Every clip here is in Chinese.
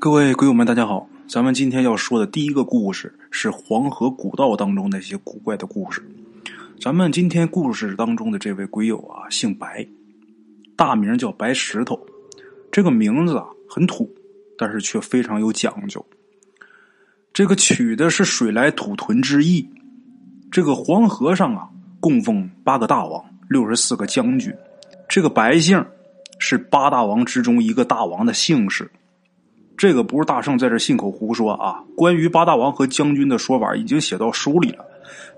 各位鬼友们，大家好！咱们今天要说的第一个故事是黄河古道当中那些古怪的故事。咱们今天故事当中的这位鬼友啊，姓白，大名叫白石头。这个名字啊很土，但是却非常有讲究。这个取的是水来土屯之意。这个黄河上啊，供奉八个大王，六十四个将军。这个白姓是八大王之中一个大王的姓氏。这个不是大圣在这信口胡说啊！关于八大王和将军的说法已经写到书里了，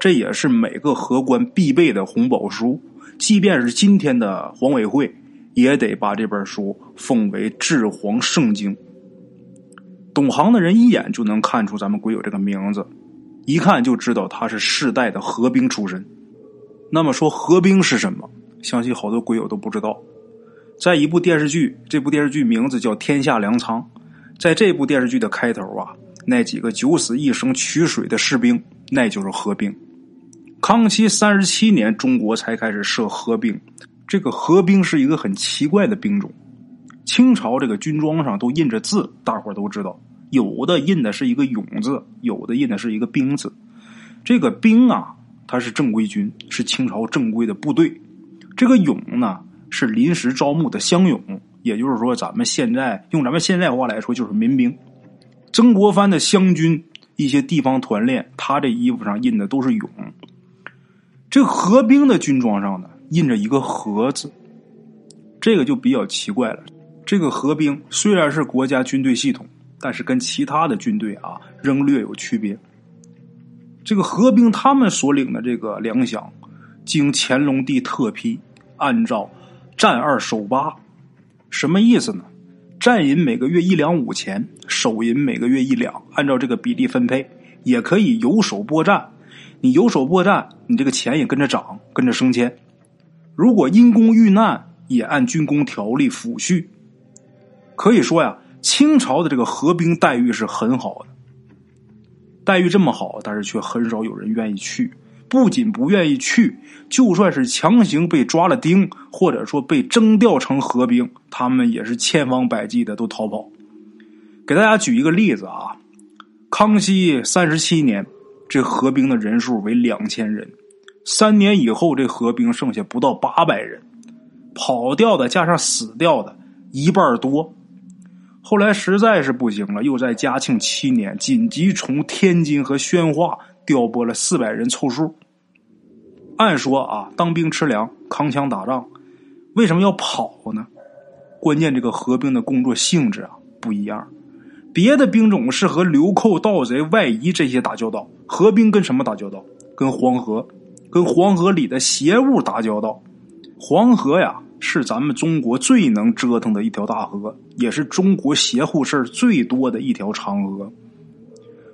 这也是每个河官必备的红宝书。即便是今天的黄委会，也得把这本书奉为治黄圣经。懂行的人一眼就能看出咱们鬼友这个名字，一看就知道他是世代的河兵出身。那么说河兵是什么？相信好多鬼友都不知道。在一部电视剧，这部电视剧名字叫《天下粮仓》。在这部电视剧的开头啊，那几个九死一生取水的士兵，那就是河兵。康熙三十七年，中国才开始设河兵。这个河兵是一个很奇怪的兵种。清朝这个军装上都印着字，大伙都知道，有的印的是一个勇字，有的印的是一个兵字。这个兵啊，它是正规军，是清朝正规的部队。这个勇呢，是临时招募的乡勇。也就是说，咱们现在用咱们现在话来说，就是民兵。曾国藩的湘军一些地方团练，他这衣服上印的都是“勇”。这河兵的军装上呢，印着一个“河”字，这个就比较奇怪了。这个河兵虽然是国家军队系统，但是跟其他的军队啊，仍略有区别。这个河兵他们所领的这个粮饷，经乾隆帝特批，按照战二守八。什么意思呢？战银每个月一两五钱，手银每个月一两，按照这个比例分配，也可以有手拨战。你有手拨战，你这个钱也跟着涨，跟着升迁。如果因公遇难，也按军功条例抚恤。可以说呀，清朝的这个合兵待遇是很好的，待遇这么好，但是却很少有人愿意去。不仅不愿意去，就算是强行被抓了丁，或者说被征调成河兵，他们也是千方百计的都逃跑。给大家举一个例子啊，康熙三十七年，这河兵的人数为两千人，三年以后，这河兵剩下不到八百人，跑掉的加上死掉的一半多。后来实在是不行了，又在嘉庆七年紧急从天津和宣化调拨了四百人凑数。按说啊，当兵吃粮，扛枪打仗，为什么要跑呢？关键这个合兵的工作性质啊不一样。别的兵种是和流寇、盗贼、外夷这些打交道，合兵跟什么打交道？跟黄河，跟黄河里的邪物打交道。黄河呀，是咱们中国最能折腾的一条大河，也是中国邪乎事最多的一条长河。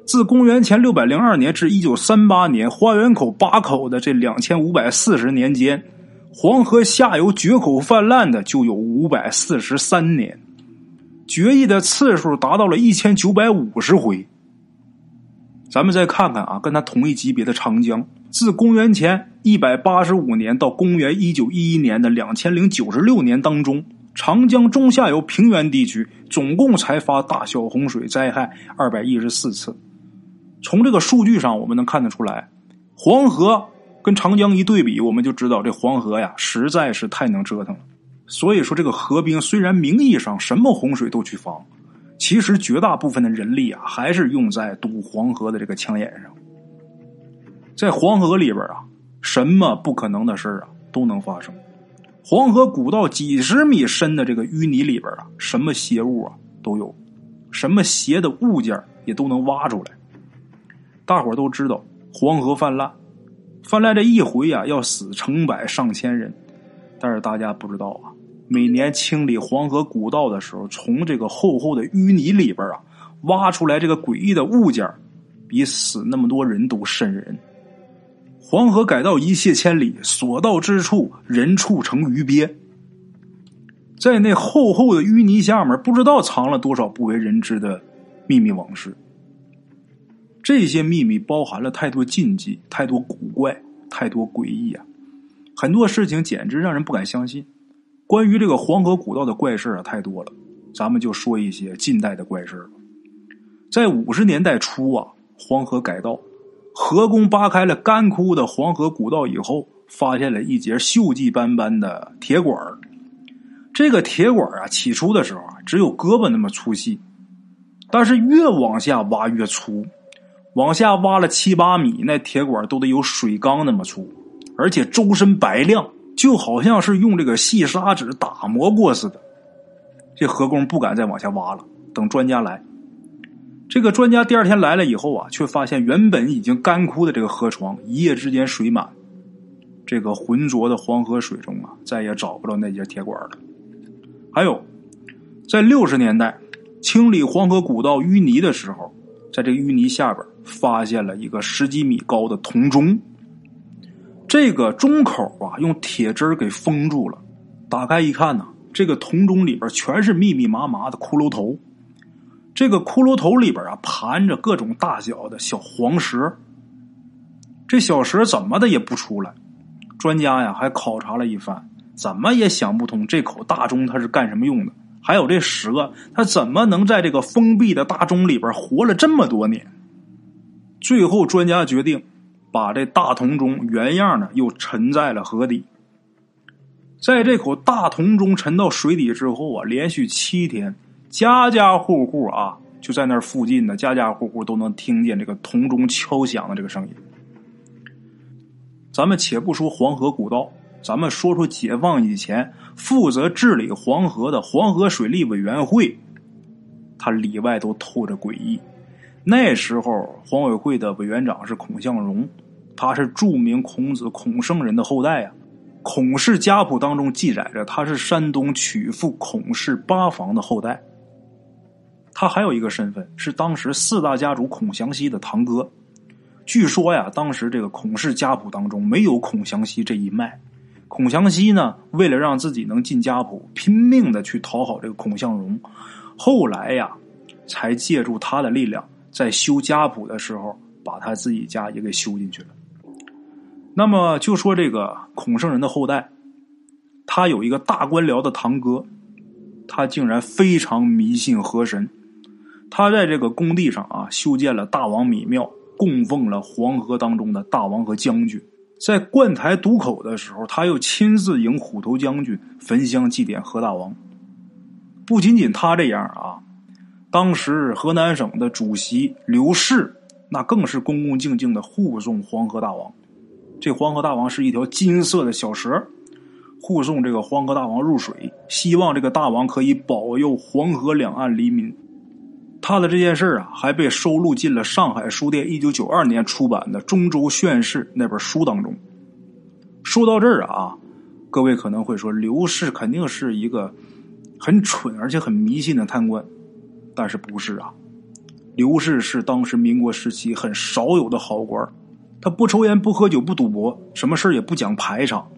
自公元前六百零二年至一九三八年，花园口八口的这两千五百四十年间，黄河下游决口泛滥的就有五百四十三年，决议的次数达到了一千九百五十回。咱们再看看啊，跟他同一级别的长江，自公元前一百八十五年到公元一九一一年的两千零九十六年当中，长江中下游平原地区总共才发大小洪水灾害二百一十四次。从这个数据上，我们能看得出来，黄河跟长江一对比，我们就知道这黄河呀实在是太能折腾了。所以说，这个河兵虽然名义上什么洪水都去防，其实绝大部分的人力啊还是用在堵黄河的这个枪眼上。在黄河里边啊，什么不可能的事啊都能发生。黄河古道几十米深的这个淤泥里边啊，什么邪物啊都有，什么邪的物件也都能挖出来。大伙都知道黄河泛滥，泛滥这一回啊，要死成百上千人。但是大家不知道啊，每年清理黄河古道的时候，从这个厚厚的淤泥里边啊，挖出来这个诡异的物件，比死那么多人都瘆人。黄河改道一泻千里，所到之处人畜成鱼鳖。在那厚厚的淤泥下面，不知道藏了多少不为人知的秘密往事。这些秘密包含了太多禁忌，太多古怪，太多诡异啊！很多事情简直让人不敢相信。关于这个黄河古道的怪事啊，太多了。咱们就说一些近代的怪事吧。在五十年代初啊，黄河改道，河工扒开了干枯的黄河古道以后，发现了一节锈迹斑斑的铁管这个铁管啊，起初的时候啊，只有胳膊那么粗细，但是越往下挖越粗，往下挖了七八米，那铁管都得有水缸那么粗，而且周身白亮，就好像是用这个细砂纸打磨过似的。这河工不敢再往下挖了，等专家来。这个专家第二天来了以后啊，却发现原本已经干枯的这个河床一夜之间水满，这个浑浊的黄河水中啊，再也找不到那节铁管了。还有，在六十年代清理黄河古道淤泥的时候，在这淤泥下边发现了一个十几米高的铜钟，这个钟口啊用铁针给封住了，打开一看呢，这个铜钟里边全是密密麻麻的骷髅头。这个骷髅头里边啊，盘着各种大小的小黄蛇。这小蛇怎么的也不出来。专家呀，还考察了一番，怎么也想不通这口大钟它是干什么用的。还有这蛇，它怎么能在这个封闭的大钟里边活了这么多年？最后，专家决定把这大铜钟原样的又沉在了河底。在这口大铜钟沉到水底之后啊，连续七天。家家户户啊，就在那附近的家家户户都能听见这个铜钟敲响的这个声音。咱们且不说黄河古道，咱们说说解放以前负责治理黄河的黄河水利委员会，它里外都透着诡异。那时候黄委会的委员长是孔向荣，他是著名孔子孔圣人的后代呀。孔氏家谱当中记载着，他是山东曲阜孔氏八房的后代。他还有一个身份是当时四大家主孔祥熙的堂哥。据说呀，当时这个孔氏家谱当中没有孔祥熙这一脉。孔祥熙呢，为了让自己能进家谱，拼命的去讨好这个孔向荣。后来呀，才借助他的力量，在修家谱的时候，把他自己家也给修进去了。那么就说这个孔圣人的后代，他有一个大官僚的堂哥，他竟然非常迷信河神。他在这个工地上啊，修建了大王米庙，供奉了黄河当中的大王和将军。在灌台渡口的时候，他又亲自迎虎头将军焚香祭奠何大王。不仅仅他这样啊，当时河南省的主席刘氏，那更是恭恭敬敬的护送黄河大王。这黄河大王是一条金色的小蛇，护送这个黄河大王入水，希望这个大王可以保佑黄河两岸黎民。他的这件事啊，还被收录进了上海书店一九九二年出版的《中州炫事》那本书当中。说到这儿啊，各位可能会说，刘氏肯定是一个很蠢而且很迷信的贪官，但是不是啊？刘氏是当时民国时期很少有的好官，他不抽烟、不喝酒、不赌博，什么事也不讲排场。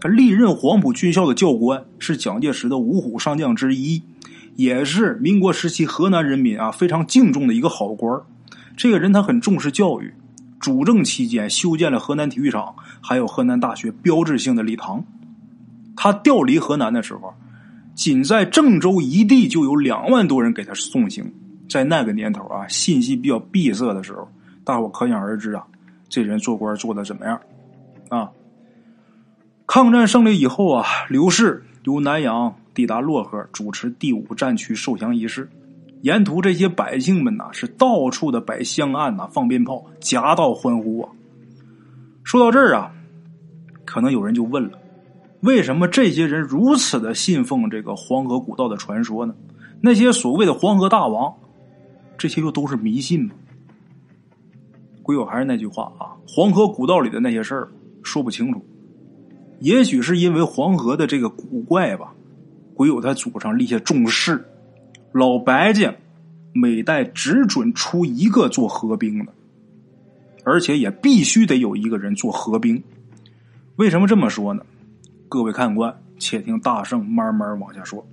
他历任黄埔军校的教官，是蒋介石的五虎上将之一。也是民国时期河南人民啊非常敬重的一个好官这个人他很重视教育，主政期间修建了河南体育场，还有河南大学标志性的礼堂。他调离河南的时候，仅在郑州一地就有两万多人给他送行。在那个年头啊，信息比较闭塞的时候，大伙可想而知啊，这人做官做的怎么样啊？抗战胜利以后啊，刘氏由南阳。抵达漯河，主持第五战区受降仪式。沿途这些百姓们呐，是到处的摆香案呐，放鞭炮，夹道欢呼啊。说到这儿啊，可能有人就问了：为什么这些人如此的信奉这个黄河古道的传说呢？那些所谓的黄河大王，这些又都是迷信吗？鬼友还是那句话啊，黄河古道里的那些事儿说不清楚。也许是因为黄河的这个古怪吧。鬼友他祖上立下重誓，老白家每代只准出一个做河兵的，而且也必须得有一个人做河兵。为什么这么说呢？各位看官，且听大圣慢慢往下说。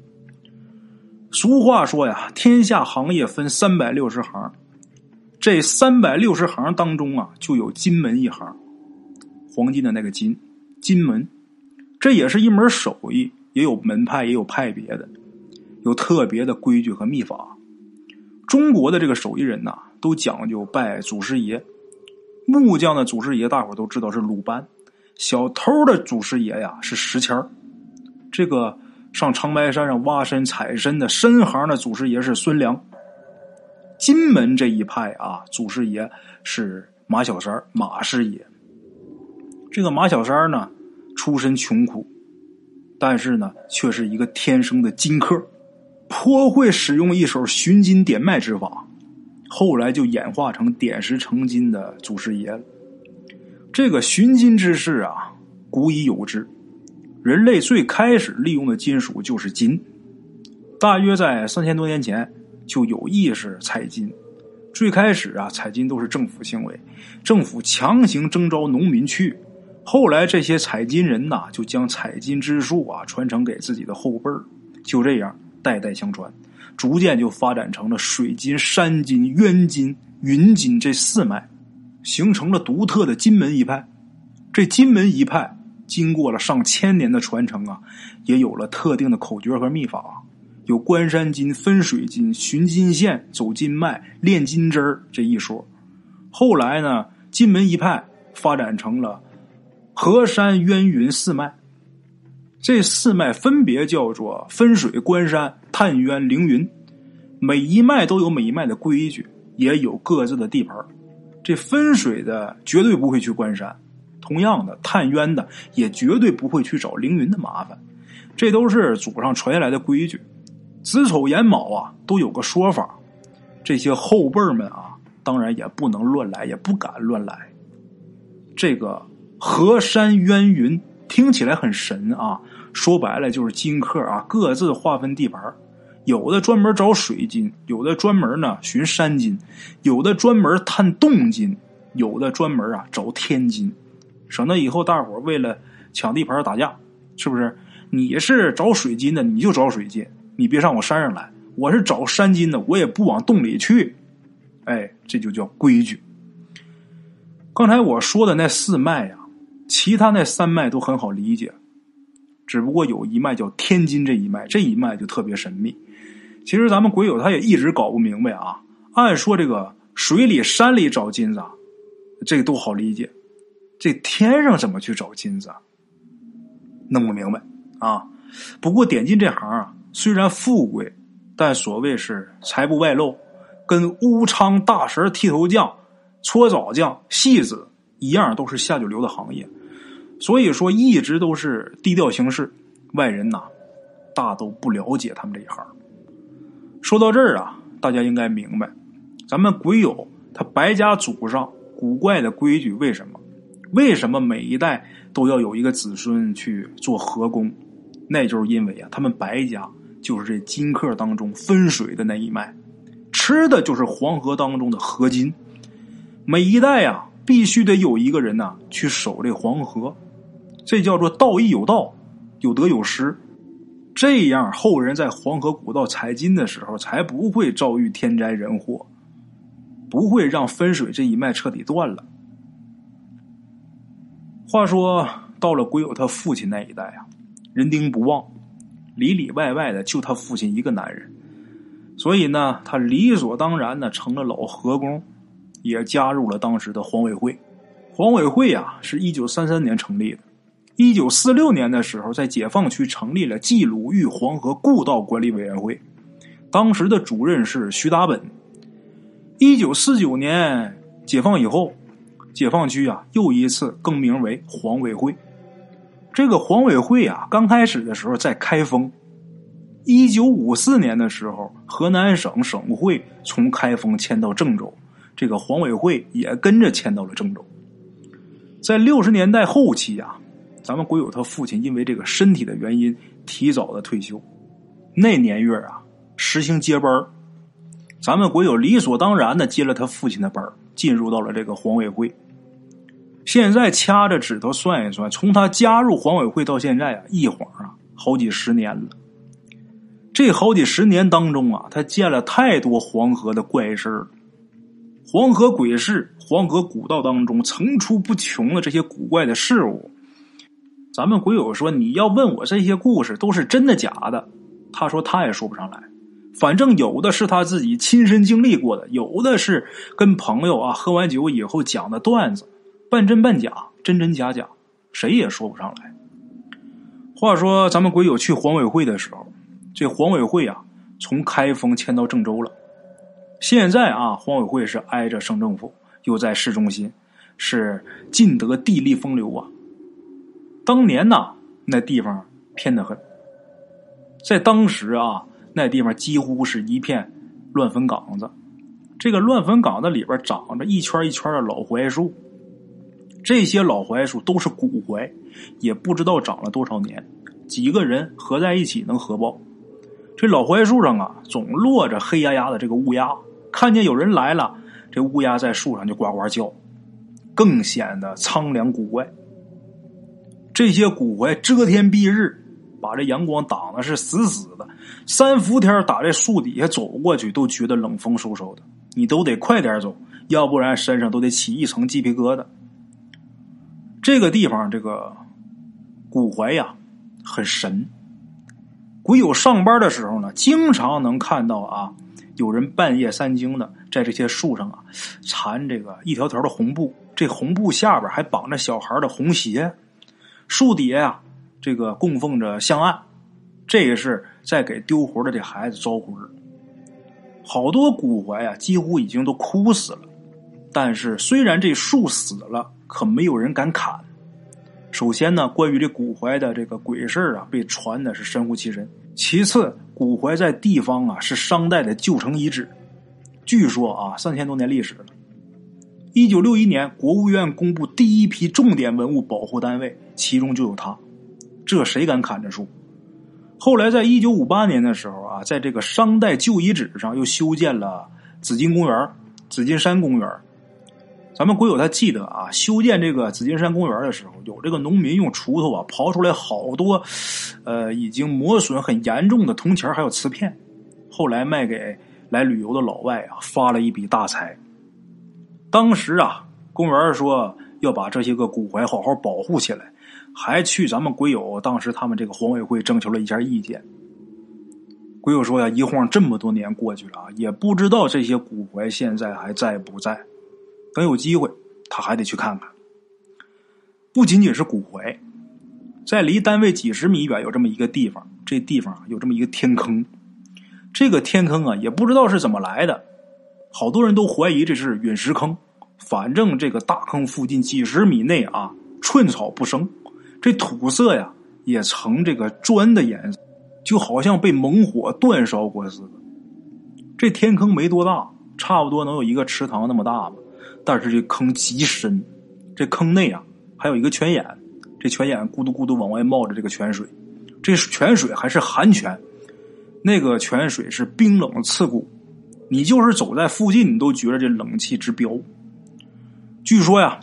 俗话说呀，天下行业分三百六十行，这三百六十行当中啊，就有金门一行，黄金的那个金，金门，这也是一门手艺。也有门派，也有派别的，有特别的规矩和秘法。中国的这个手艺人呐，都讲究拜祖师爷。木匠的祖师爷，大伙都知道是鲁班；小偷的祖师爷呀是石谦这个上长白山上挖参采参的参行的祖师爷是孙良。金门这一派啊，祖师爷是马小三马师爷。这个马小三呢，出身穷苦，但是呢，却是一个天生的金客，颇会使用一手寻金点脉之法。后来就演化成点石成金的祖师爷了。这个寻金之事啊，古已有之。人类最开始利用的金属就是金，大约在三千多年前就有意识采金。最开始啊，采金都是政府行为，政府强行征召农民去。后来这些采金人呐，就将采金之术啊传承给自己的后辈儿，就这样代代相传。逐渐就发展成了水金、山金、渊金、云金这四脉，形成了独特的金门一派。这金门一派经过了上千年的传承啊，也有了特定的口诀和秘法，有关山金、分水金、寻金线、走金脉、炼金针儿这一说。后来呢，金门一派发展成了河山、渊云四脉。这四脉分别叫做分水、关山、探渊、凌云，每一脉都有每一脉的规矩，也有各自的地盘。这分水的绝对不会去关山，同样的探渊的也绝对不会去找凌云的麻烦。这都是祖上传下来的规矩。子丑寅卯啊，都有个说法。这些后辈们啊，当然也不能乱来，也不敢乱来。这个河山渊云听起来很神啊。说白了就是金客啊，各自划分地盘有的专门找水金，有的专门呢寻山金，有的专门探洞金，有的专门啊找天金，省得以后大伙为了抢地盘打架，是不是？你是找水金的，你就找水金，你别上我山上来；我是找山金的，我也不往洞里去。哎，这就叫规矩。刚才我说的那四脉呀，其他那三脉都很好理解。只不过有一脉叫天津这一脉，这一脉就特别神秘。其实咱们鬼友他也一直搞不明白啊。按说这个水里、山里找金子，这个都好理解。这天上怎么去找金子？弄不明白啊。不过点金这行啊，虽然富贵，但所谓是财不外露，跟乌昌大神、剃头匠、搓澡匠、戏子一样，都是下九流的行业。所以说，一直都是低调行事，外人呐，大都不了解他们这一行。说到这儿啊，大家应该明白，咱们鬼友他白家祖上古怪的规矩为什么？为什么每一代都要有一个子孙去做河工？那就是因为啊，他们白家就是这金客当中分水的那一脉，吃的就是黄河当中的河金。每一代啊，必须得有一个人呐去守这黄河。这叫做道义有道，有得有失，这样后人在黄河古道采金的时候，才不会遭遇天灾人祸，不会让分水这一脉彻底断了。话说到了鬼友他父亲那一代啊，人丁不旺，里里外外的就他父亲一个男人，所以呢，他理所当然的成了老河工，也加入了当时的黄委会。黄委会啊，是一九三三年成立的。一九四六年的时候，在解放区成立了冀鲁豫黄河故道管理委员会，当时的主任是徐达本。一九四九年解放以后，解放区啊又一次更名为黄委会。这个黄委会啊，刚开始的时候在开封。一九五四年的时候，河南省省会从开封迁到郑州，这个黄委会也跟着迁到了郑州。在六十年代后期啊。咱们鬼友他父亲因为这个身体的原因提早的退休，那年月啊实行接班咱们鬼友理所当然的接了他父亲的班进入到了这个黄委会。现在掐着指头算一算，从他加入黄委会到现在啊，一晃啊好几十年了。这好几十年当中啊，他见了太多黄河的怪事黄河鬼事、黄河古道当中层出不穷的这些古怪的事物。咱们鬼友说：“你要问我这些故事都是真的假的？”他说他也说不上来。反正有的是他自己亲身经历过的，有的是跟朋友啊喝完酒以后讲的段子，半真半假，真真假假，谁也说不上来。话说咱们鬼友去黄委会的时候，这黄委会啊从开封迁到郑州了。现在啊，黄委会是挨着省政府，又在市中心，是尽得地利风流啊。当年呐，那地方偏得很，在当时啊。那地方几乎是一片乱坟岗子，这个乱坟岗子里边长着一圈一圈的老槐树，这些老槐树都是古槐，也不知道长了多少年，几个人合在一起能合抱。这老槐树上啊，总落着黑压压的这个乌鸦，看见有人来了，这乌鸦在树上就呱呱叫，更显得苍凉古怪。这些古槐遮天蔽日。把这阳光挡的是死死的，三伏天打这树底下走过去都觉得冷风嗖嗖的，你都得快点走，要不然身上都得起一层鸡皮疙瘩。这个地方这个古槐呀很神，鬼友上班的时候呢，经常能看到啊，有人半夜三更的在这些树上啊缠这个一条条的红布，这红布下边还绑着小孩的红鞋，树底下呀。这个供奉着香案，这也是在给丢魂的这孩子招魂。好多古槐啊，几乎已经都枯死了。但是虽然这树死了，可没有人敢砍。首先呢，关于这古槐的这个鬼事啊，被传的是神乎其神。其次，古槐在地方啊是商代的旧城遗址，据说啊三千多年历史了。一九六一年，国务院公布第一批重点文物保护单位，其中就有它。这谁敢砍这树？后来，在一九五八年的时候啊，在这个商代旧遗址上又修建了紫金公园、紫金山公园。咱们国友他记得啊，修建这个紫金山公园的时候，有这个农民用锄头啊刨出来好多，呃，已经磨损很严重的铜钱还有瓷片，后来卖给来旅游的老外啊，发了一笔大财。当时啊，公园说要把这些个古槐好好保护起来。还去咱们鬼友当时他们这个黄委会征求了一下意见。鬼友说呀，一晃这么多年过去了啊，也不知道这些古槐现在还在不在。等有机会，他还得去看看。不仅仅是古槐，在离单位几十米远有这么一个地方，这地方有这么一个天坑。这个天坑啊，也不知道是怎么来的，好多人都怀疑这是陨石坑。反正这个大坑附近几十米内啊，寸草不生。这土色呀，也呈这个砖的颜色，就好像被猛火煅烧过似的。这天坑没多大，差不多能有一个池塘那么大吧。但是这坑极深，这坑内啊还有一个泉眼，这泉眼咕嘟咕嘟往外冒着这个泉水，这泉水还是寒泉，那个泉水是冰冷刺骨，你就是走在附近，你都觉得这冷气直飙。据说呀。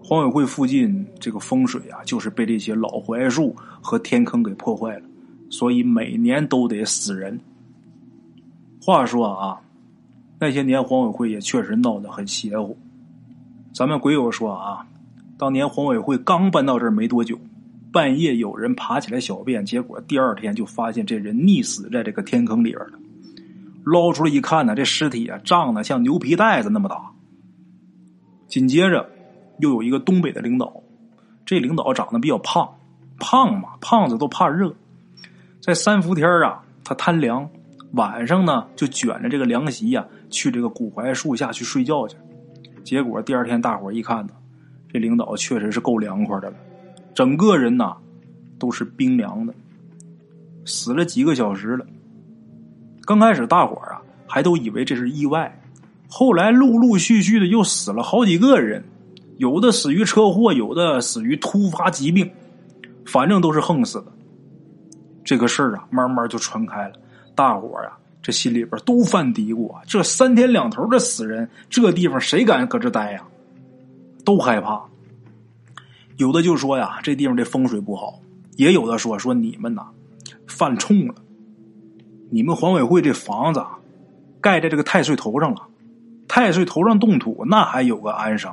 黄委会附近这个风水啊，就是被这些老槐树和天坑给破坏了，所以每年都得死人。话说啊，那些年黄委会也确实闹得很邪乎。咱们鬼友说啊，当年黄委会刚搬到这儿没多久，半夜有人爬起来小便，结果第二天就发现这人溺死在这个天坑里边了。捞出来一看呢，这尸体啊胀的像牛皮袋子那么大。紧接着。又有一个东北的领导，这领导长得比较胖，胖嘛，胖子都怕热。在三伏天啊，他贪凉，晚上呢就卷着这个凉席呀，去这个古槐树下去睡觉去。结果第二天大伙一看呢，这领导确实是够凉快的了，整个人呐都是冰凉的，死了几个小时了。刚开始大伙啊还都以为这是意外，后来陆陆续续的又死了好几个人。有的死于车祸，有的死于突发疾病，反正都是横死的。这个事儿啊，慢慢就传开了。大伙儿啊，这心里边都犯嘀咕啊：这三天两头的死人，这地方谁敢搁这待呀？都害怕。有的就说呀，这地方这风水不好；也有的说说你们呐，犯冲了。你们黄委会这房子盖在这个太岁头上了，太岁头上动土，那还有个安生。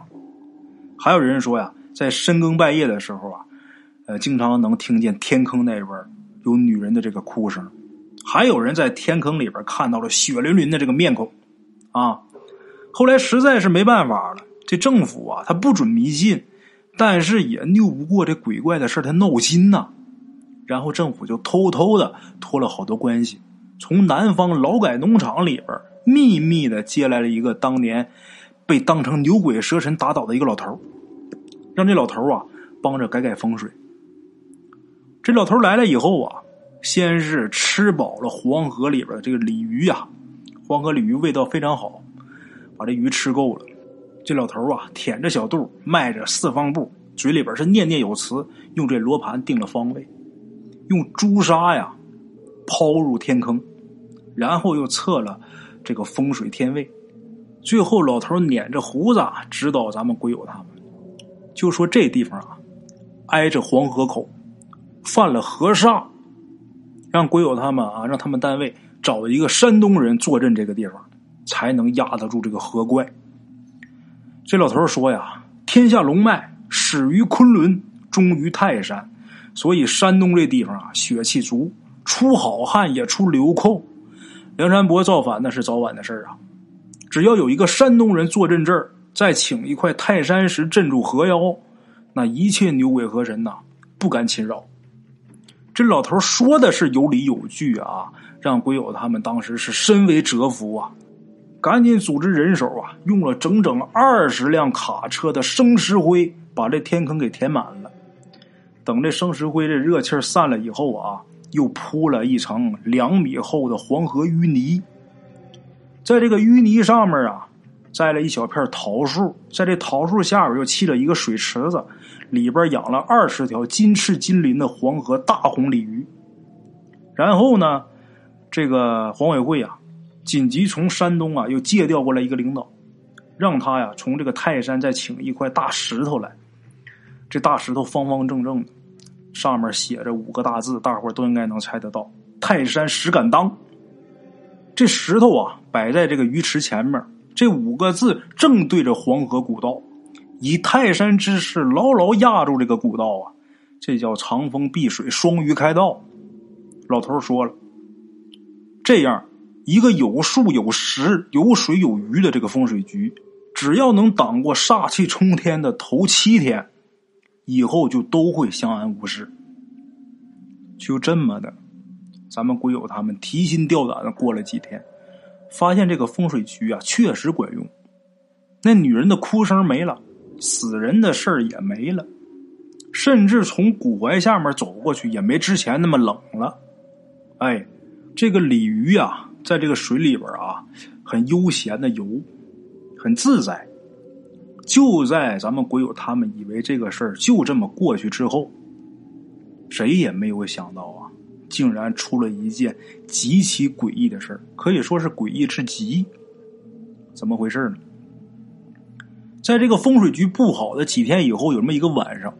还有人说呀，在深更半夜的时候啊，呃，经常能听见天坑那边有女人的这个哭声，还有人在天坑里边看到了血淋淋的这个面孔，啊！后来实在是没办法了，这政府啊，他不准迷信，但是也拗不过这鬼怪的事他闹心呐。然后政府就偷偷的托了好多关系，从南方劳改农场里边秘密的接来了一个当年被当成牛鬼蛇神打倒的一个老头让这老头啊帮着改改风水。这老头来了以后啊。先是吃饱了黄河里边这个鲤鱼呀，黄河鲤鱼味道非常好，把这鱼吃够了。这老头啊，舔着小肚，迈着四方步，嘴里边是念念有词，用这罗盘定了方位，用朱砂呀抛入天坑，然后又测了这个风水天位。最后，老头捻着胡子指导咱们鬼友他们，就说这地方啊，挨着黄河口，犯了河煞。让鬼友他们啊，让他们单位找一个山东人坐镇这个地方，才能压得住这个河怪。这老头说呀：“天下龙脉始于昆仑，终于泰山，所以山东这地方啊，血气足，出好汉也出流寇。梁山伯造反那是早晚的事啊。只要有一个山东人坐镇这儿，再请一块泰山石镇住河妖，那一切牛鬼河神呐，不敢侵扰。”这老头说的是有理有据啊，让鬼友他们当时是深为折服啊，赶紧组织人手啊，用了整整二十辆卡车的生石灰，把这天坑给填满了。等这生石灰这热气散了以后啊，又铺了一层两米厚的黄河淤泥，在这个淤泥上面啊，栽了一小片桃树，在这桃树下边又砌了一个水池子。里边养了二十条金翅金鳞的黄河大红鲤鱼，然后呢，这个黄委会啊，紧急从山东啊又借调过来一个领导，让他呀从这个泰山再请一块大石头来。这大石头方方正正的，上面写着五个大字，大伙都应该能猜得到：泰山石敢当。这石头啊摆在这个鱼池前面，这五个字正对着黄河古道。以泰山之势牢牢压住这个古道啊，这叫长风避水，双鱼开道。老头说了，这样一个有树有石有水有鱼的这个风水局，只要能挡过煞气冲天的头七天，以后就都会相安无事。就这么的，咱们鬼友他们提心吊胆的过了几天，发现这个风水局啊确实管用，那女人的哭声没了。死人的事儿也没了，甚至从古槐下面走过去也没之前那么冷了。哎，这个鲤鱼啊，在这个水里边啊，很悠闲的游，很自在。就在咱们鬼友他们以为这个事儿就这么过去之后，谁也没有想到啊，竟然出了一件极其诡异的事儿，可以说是诡异至极。怎么回事呢？在这个风水局布好的几天以后，有这么一个晚上，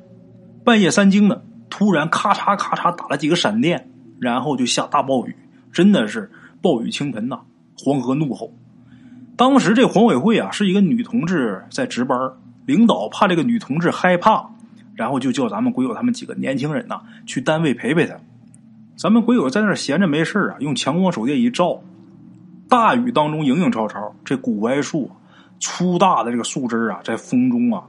半夜三更的，突然咔嚓咔嚓打了几个闪电，然后就下大暴雨，真的是暴雨倾盆呐！黄河怒吼。当时这黄委会啊，是一个女同志在值班，领导怕这个女同志害怕，然后就叫咱们鬼友他们几个年轻人呐去单位陪陪她。咱们鬼友在那闲着没事啊，用强光手电一照，大雨当中影影绰绰，这古槐树。粗大的这个树枝啊，在风中啊，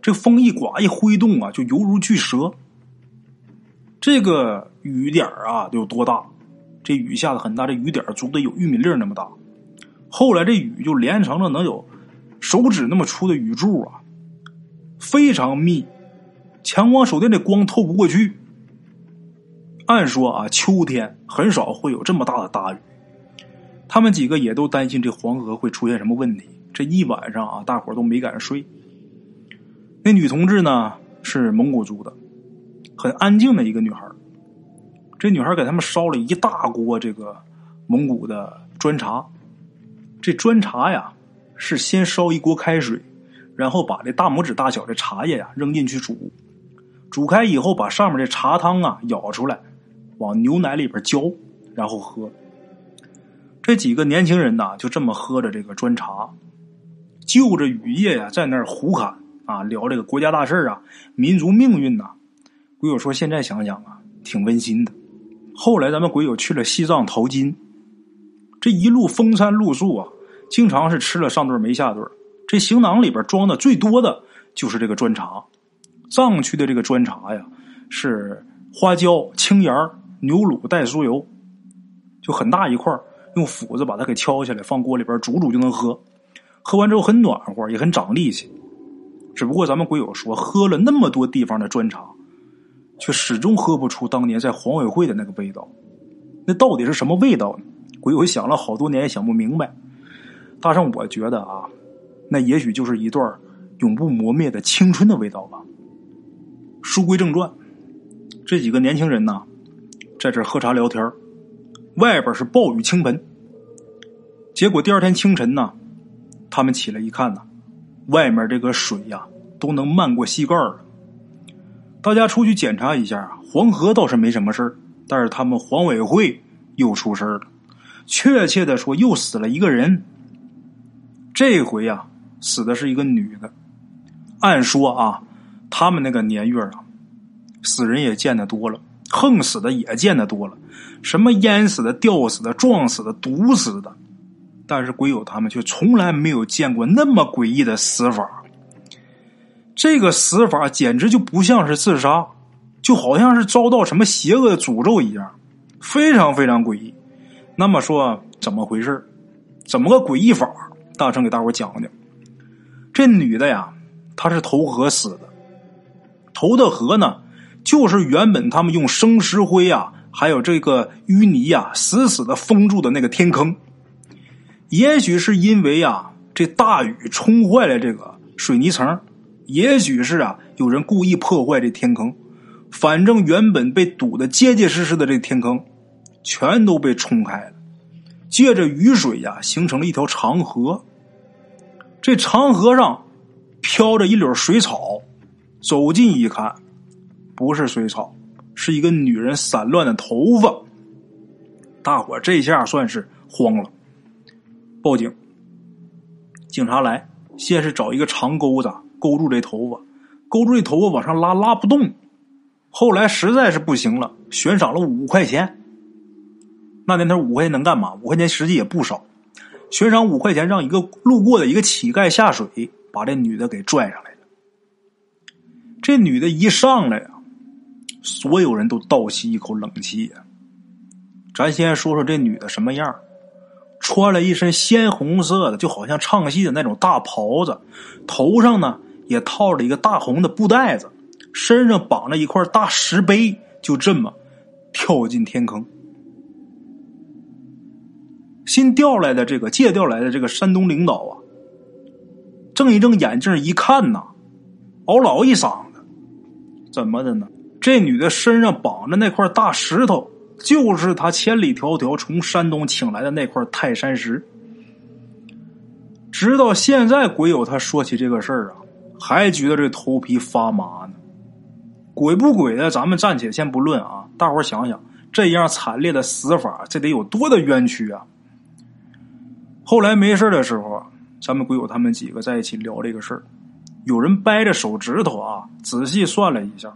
这风一刮一挥动啊，就犹如巨蛇。这个雨点啊，有多大？这雨下的很大，这雨点足得有玉米粒那么大。后来这雨就连成了能有手指那么粗的雨柱啊，非常密，强光手电的光透不过去。按说啊，秋天很少会有这么大的大雨。他们几个也都担心这黄河会出现什么问题。这一晚上啊，大伙都没敢睡。那女同志呢，是蒙古族的，很安静的一个女孩。这女孩给他们烧了一大锅这个蒙古的砖茶。这砖茶呀，是先烧一锅开水，然后把这大拇指大小的茶叶呀扔进去煮，煮开以后把上面的茶汤啊舀出来，往牛奶里边浇，然后喝。这几个年轻人呐，就这么喝着这个砖茶。就着雨夜呀，在那儿胡侃啊，聊这个国家大事啊，民族命运呐。鬼友说：“现在想想啊，挺温馨的。后来咱们鬼友去了西藏淘金，这一路风餐露宿啊，经常是吃了上顿没下顿。这行囊里边装的最多的就是这个砖茶。藏区的这个砖茶呀，是花椒、青盐、牛乳、带酥油，就很大一块用斧子把它给敲下来，放锅里边煮煮就能喝。喝完之后很暖和，也很长力气。只不过咱们鬼友说，喝了那么多地方的砖茶。却始终喝不出当年在黄委会的那个味道，那到底是什么味道呢？鬼友想了好多年也想不明白。大圣，我觉得啊，那也许就是一段永不磨灭的青春的味道吧。书归正传，这几个年轻人呢，在这喝茶聊天外边是暴雨倾盆。结果第二天清晨呢，他们起来一看呢，外面这个水呀，都能漫过膝盖了。大家出去检查一下，黄河倒是没什么事，但是他们黄委会又出事了。确切的说，又死了一个人。这回呀，死的是一个女的。按说啊，他们那个年月啊，死人也见得多了，横死的也见得多了，什么淹死的、吊死的、撞死的、毒死的，但是鬼友他们却从来没有见过那么诡异的死法。这个死法简直就不像是自杀，就好像是遭到什么邪恶的诅咒一样，非常非常诡异。那么说怎么回事怎么个诡异法？大成给大伙讲讲。这女的呀，她是投河死的。投的河呢，就是原本他们用生石灰啊，还有这个淤泥呀，死死的封住的那个天坑。也许是因为呀，这大雨冲坏了这个水泥层。也许是啊，有人故意破坏这天坑，反正原本被堵得结结实实的这天坑，全都被冲开了，借着雨水呀，形成了一条长河。这长河上飘着一绺水草，走近一看，不是水草，是一个女人散乱的头发。大伙这下算是慌了，报警。警察来，先是找一个长钩子。勾住这头发，勾住这头发往上拉，拉不动。后来实在是不行了，悬赏了五块钱。那年头五块钱能干嘛？五块钱实际也不少。悬赏五块钱，让一个路过的一个乞丐下水，把这女的给拽上来了。这女的一上来呀，所有人都倒吸一口冷气呀。咱先说说这女的什么样。穿了一身鲜红色的，就好像唱戏的那种大袍子，头上呢。也套着一个大红的布袋子，身上绑着一块大石碑，就这么跳进天坑。新调来的这个借调来的这个山东领导啊，睁一睁眼睛一看呐，嗷老一嗓子，怎么的呢？这女的身上绑着那块大石头，就是他千里迢迢从山东请来的那块泰山石。直到现在，鬼友他说起这个事儿啊。还觉得这头皮发麻呢，鬼不鬼的，咱们暂且先不论啊。大伙想想，这样惨烈的死法，这得有多大冤屈啊！后来没事的时候，咱们鬼友他们几个在一起聊这个事儿，有人掰着手指头啊，仔细算了一下，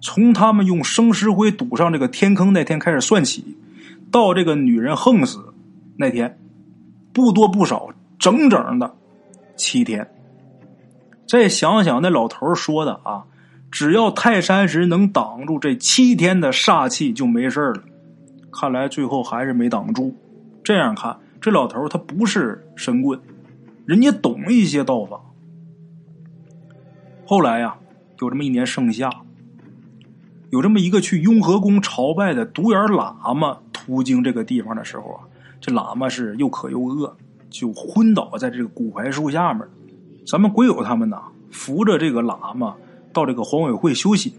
从他们用生石灰堵上这个天坑那天开始算起，到这个女人横死那天，不多不少，整整的七天。再想想那老头说的啊，只要泰山石能挡住这七天的煞气，就没事了。看来最后还是没挡住。这样看，这老头他不是神棍，人家懂一些道法。后来呀，有这么一年盛夏，有这么一个去雍和宫朝拜的独眼喇嘛途经这个地方的时候啊，这喇嘛是又渴又饿，就昏倒在这个古槐树下面。咱们鬼友他们呢，扶着这个喇嘛到这个黄委会休息，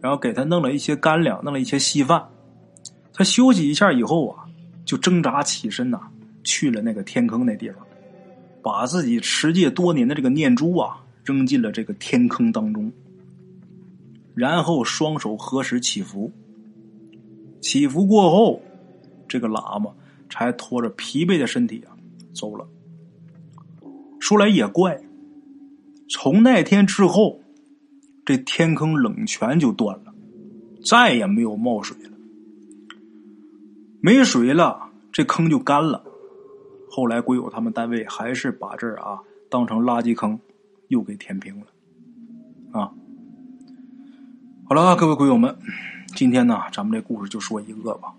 然后给他弄了一些干粮，弄了一些稀饭。他休息一下以后啊，就挣扎起身呐，去了那个天坑那地方，把自己持戒多年的这个念珠啊扔进了这个天坑当中，然后双手合十祈福。祈福过后，这个喇嘛才拖着疲惫的身体啊走了。说来也怪，从那天之后，这天坑冷泉就断了，再也没有冒水了。没水了，这坑就干了。后来鬼友他们单位还是把这儿啊当成垃圾坑，又给填平了。啊，好了，各位鬼友们，今天呢，咱们这故事就说一个吧。